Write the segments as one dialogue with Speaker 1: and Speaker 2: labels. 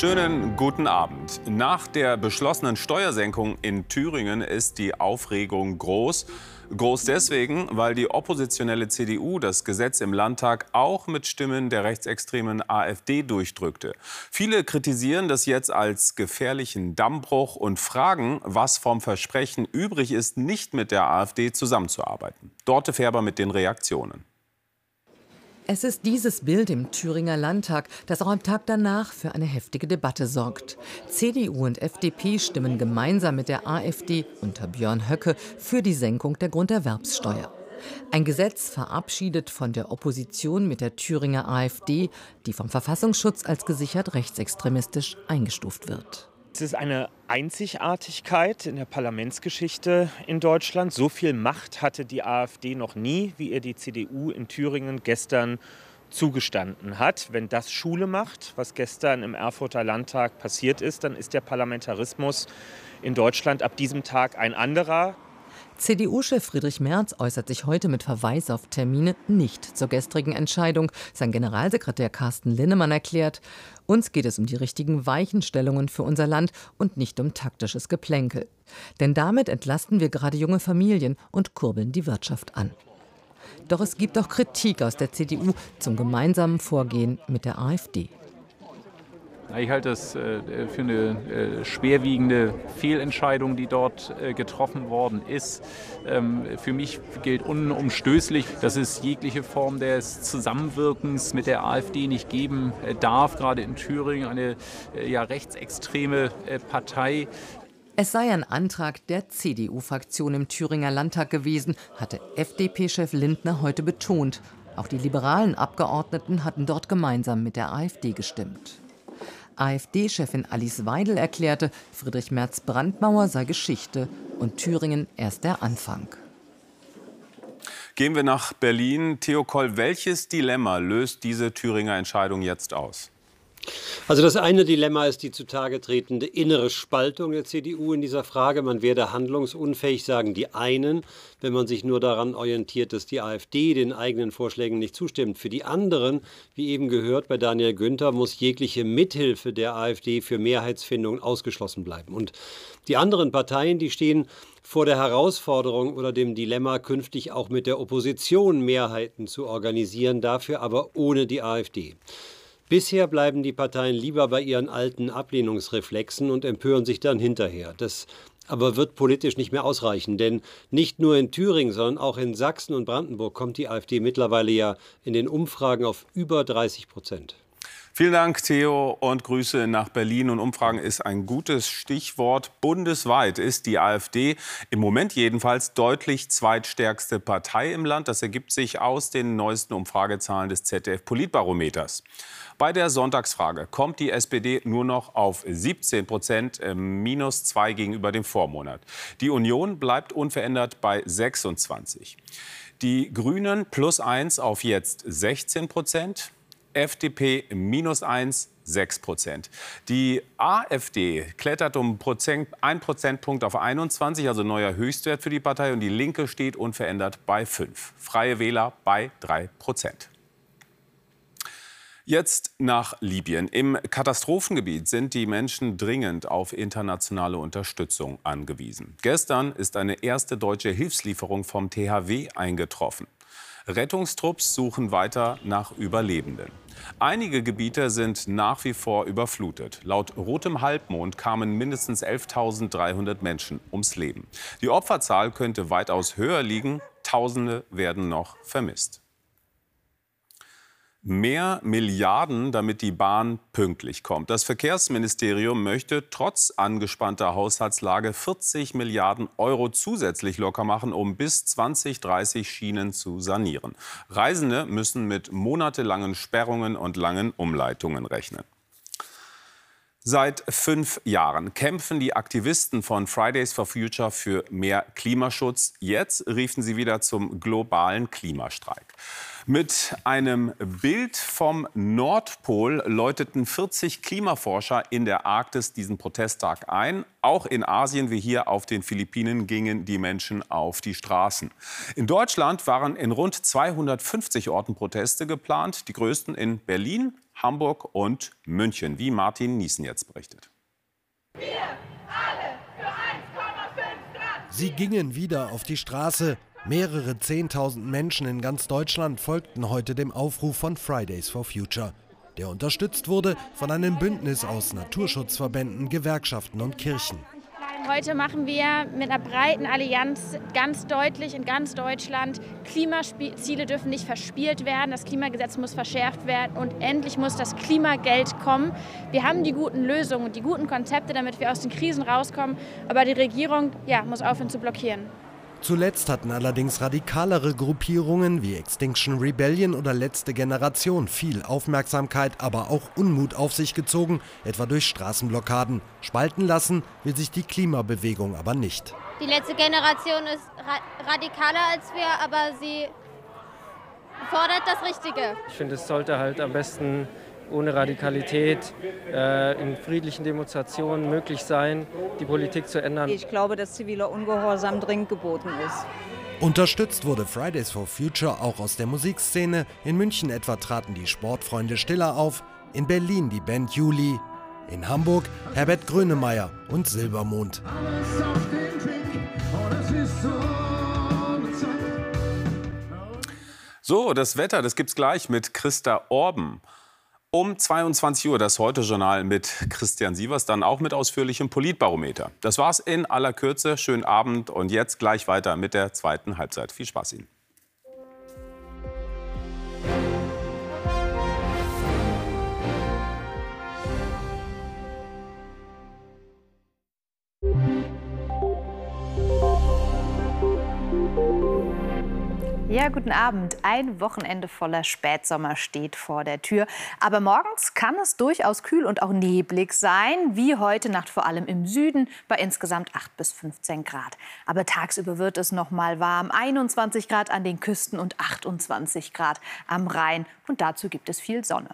Speaker 1: Schönen guten Abend. Nach der beschlossenen Steuersenkung in Thüringen ist die Aufregung groß. Groß deswegen, weil die oppositionelle CDU das Gesetz im Landtag auch mit Stimmen der rechtsextremen AfD durchdrückte. Viele kritisieren das jetzt als gefährlichen Dammbruch und fragen, was vom Versprechen übrig ist, nicht mit der AfD zusammenzuarbeiten. Dorte Färber mit den Reaktionen.
Speaker 2: Es ist dieses Bild im Thüringer Landtag, das auch am Tag danach für eine heftige Debatte sorgt. CDU und FDP stimmen gemeinsam mit der AfD unter Björn Höcke für die Senkung der Grunderwerbssteuer. Ein Gesetz verabschiedet von der Opposition mit der Thüringer AfD, die vom Verfassungsschutz als gesichert rechtsextremistisch eingestuft wird.
Speaker 3: Es ist eine Einzigartigkeit in der Parlamentsgeschichte in Deutschland. So viel Macht hatte die AfD noch nie, wie ihr die CDU in Thüringen gestern zugestanden hat. Wenn das Schule macht, was gestern im Erfurter Landtag passiert ist, dann ist der Parlamentarismus in Deutschland ab diesem Tag ein anderer.
Speaker 2: CDU-Chef Friedrich Merz äußert sich heute mit Verweis auf Termine nicht zur gestrigen Entscheidung. Sein Generalsekretär Carsten Linnemann erklärt, uns geht es um die richtigen Weichenstellungen für unser Land und nicht um taktisches Geplänkel. Denn damit entlasten wir gerade junge Familien und kurbeln die Wirtschaft an. Doch es gibt auch Kritik aus der CDU zum gemeinsamen Vorgehen mit der AfD.
Speaker 4: Ich halte das äh, für eine äh, schwerwiegende Fehlentscheidung, die dort äh, getroffen worden ist. Ähm, für mich gilt unumstößlich, dass es jegliche Form des Zusammenwirkens mit der AfD nicht geben darf, gerade in Thüringen eine ja, rechtsextreme Partei.
Speaker 2: Es sei ein Antrag der CDU-Fraktion im Thüringer Landtag gewesen, hatte FDP-Chef Lindner heute betont. Auch die liberalen Abgeordneten hatten dort gemeinsam mit der AfD gestimmt. AfD-Chefin Alice Weidel erklärte, Friedrich Merz Brandmauer sei Geschichte und Thüringen erst der Anfang.
Speaker 1: Gehen wir nach Berlin. Theo Koll, welches Dilemma löst diese Thüringer Entscheidung jetzt aus?
Speaker 5: Also das eine Dilemma ist die zutage tretende innere Spaltung der CDU in dieser Frage. Man werde handlungsunfähig, sagen die einen, wenn man sich nur daran orientiert, dass die AfD den eigenen Vorschlägen nicht zustimmt. Für die anderen, wie eben gehört bei Daniel Günther, muss jegliche Mithilfe der AfD für Mehrheitsfindung ausgeschlossen bleiben. Und die anderen Parteien, die stehen vor der Herausforderung oder dem Dilemma, künftig auch mit der Opposition Mehrheiten zu organisieren, dafür aber ohne die AfD. Bisher bleiben die Parteien lieber bei ihren alten Ablehnungsreflexen und empören sich dann hinterher. Das aber wird politisch nicht mehr ausreichen, denn nicht nur in Thüringen, sondern auch in Sachsen und Brandenburg kommt die AfD mittlerweile ja in den Umfragen auf über 30 Prozent.
Speaker 1: Vielen Dank, Theo, und Grüße nach Berlin. Und Umfragen ist ein gutes Stichwort. Bundesweit ist die AfD im Moment jedenfalls deutlich zweitstärkste Partei im Land. Das ergibt sich aus den neuesten Umfragezahlen des ZDF-Politbarometers. Bei der Sonntagsfrage kommt die SPD nur noch auf 17 Prozent, äh, minus zwei gegenüber dem Vormonat. Die Union bleibt unverändert bei 26. Die Grünen plus eins auf jetzt 16 Prozent. FDP minus eins, 6 Prozent. Die AfD klettert um Prozent, ein Prozentpunkt auf 21, also neuer Höchstwert für die Partei. Und die Linke steht unverändert bei 5. Freie Wähler bei 3 Prozent. Jetzt nach Libyen. Im Katastrophengebiet sind die Menschen dringend auf internationale Unterstützung angewiesen. Gestern ist eine erste deutsche Hilfslieferung vom THW eingetroffen. Rettungstrupps suchen weiter nach Überlebenden. Einige Gebiete sind nach wie vor überflutet. Laut Rotem Halbmond kamen mindestens 11.300 Menschen ums Leben. Die Opferzahl könnte weitaus höher liegen. Tausende werden noch vermisst. Mehr Milliarden, damit die Bahn pünktlich kommt. Das Verkehrsministerium möchte trotz angespannter Haushaltslage 40 Milliarden Euro zusätzlich locker machen, um bis 2030 Schienen zu sanieren. Reisende müssen mit monatelangen Sperrungen und langen Umleitungen rechnen. Seit fünf Jahren kämpfen die Aktivisten von Fridays for Future für mehr Klimaschutz. Jetzt riefen sie wieder zum globalen Klimastreik. Mit einem Bild vom Nordpol läuteten 40 Klimaforscher in der Arktis diesen Protesttag ein. Auch in Asien wie hier auf den Philippinen gingen die Menschen auf die Straßen. In Deutschland waren in rund 250 Orten Proteste geplant, die größten in Berlin, Hamburg und München, wie Martin Niesen jetzt berichtet. Wir alle
Speaker 6: für 1,5 Grad. Sie gingen wieder auf die Straße. Mehrere Zehntausend Menschen in ganz Deutschland folgten heute dem Aufruf von Fridays for Future, der unterstützt wurde von einem Bündnis aus Naturschutzverbänden, Gewerkschaften und Kirchen.
Speaker 7: Heute machen wir mit einer breiten Allianz ganz deutlich in ganz Deutschland, Klimaziele dürfen nicht verspielt werden, das Klimagesetz muss verschärft werden und endlich muss das Klimageld kommen. Wir haben die guten Lösungen und die guten Konzepte, damit wir aus den Krisen rauskommen, aber die Regierung ja, muss aufhören zu blockieren.
Speaker 6: Zuletzt hatten allerdings radikalere Gruppierungen wie Extinction Rebellion oder Letzte Generation viel Aufmerksamkeit, aber auch Unmut auf sich gezogen, etwa durch Straßenblockaden. Spalten lassen will sich die Klimabewegung aber nicht.
Speaker 8: Die letzte Generation ist ra radikaler als wir, aber sie fordert das Richtige.
Speaker 9: Ich finde, es sollte halt am besten ohne Radikalität äh, in friedlichen Demonstrationen möglich sein, die Politik zu ändern.
Speaker 10: Ich glaube, dass ziviler Ungehorsam dringend geboten ist.
Speaker 6: Unterstützt wurde Fridays for Future auch aus der Musikszene. In München etwa traten die Sportfreunde Stiller auf, in Berlin die Band Juli, in Hamburg Herbert Grönemeyer und Silbermond.
Speaker 1: So, das Wetter, das gibt's gleich mit Christa Orben. Um 22 Uhr das Heute-Journal mit Christian Sievers, dann auch mit ausführlichem Politbarometer. Das war's in aller Kürze. Schönen Abend und jetzt gleich weiter mit der zweiten Halbzeit. Viel Spaß Ihnen.
Speaker 11: Ja, guten Abend. Ein Wochenende voller Spätsommer steht vor der Tür. Aber morgens kann es durchaus kühl und auch neblig sein, wie heute Nacht vor allem im Süden bei insgesamt 8 bis 15 Grad. Aber tagsüber wird es noch mal warm. 21 Grad an den Küsten und 28 Grad am Rhein. Und dazu gibt es viel Sonne.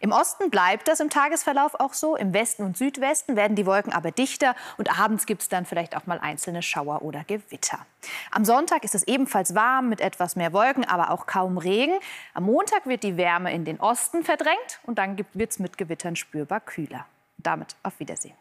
Speaker 11: Im Osten bleibt das im Tagesverlauf auch so. Im Westen und Südwesten werden die Wolken aber dichter und abends gibt es dann vielleicht auch mal einzelne Schauer oder Gewitter. Am Sonntag ist es ebenfalls warm mit etwas mehr Wolken, aber auch kaum Regen. Am Montag wird die Wärme in den Osten verdrängt und dann wird es mit Gewittern spürbar kühler. damit auf Wiedersehen.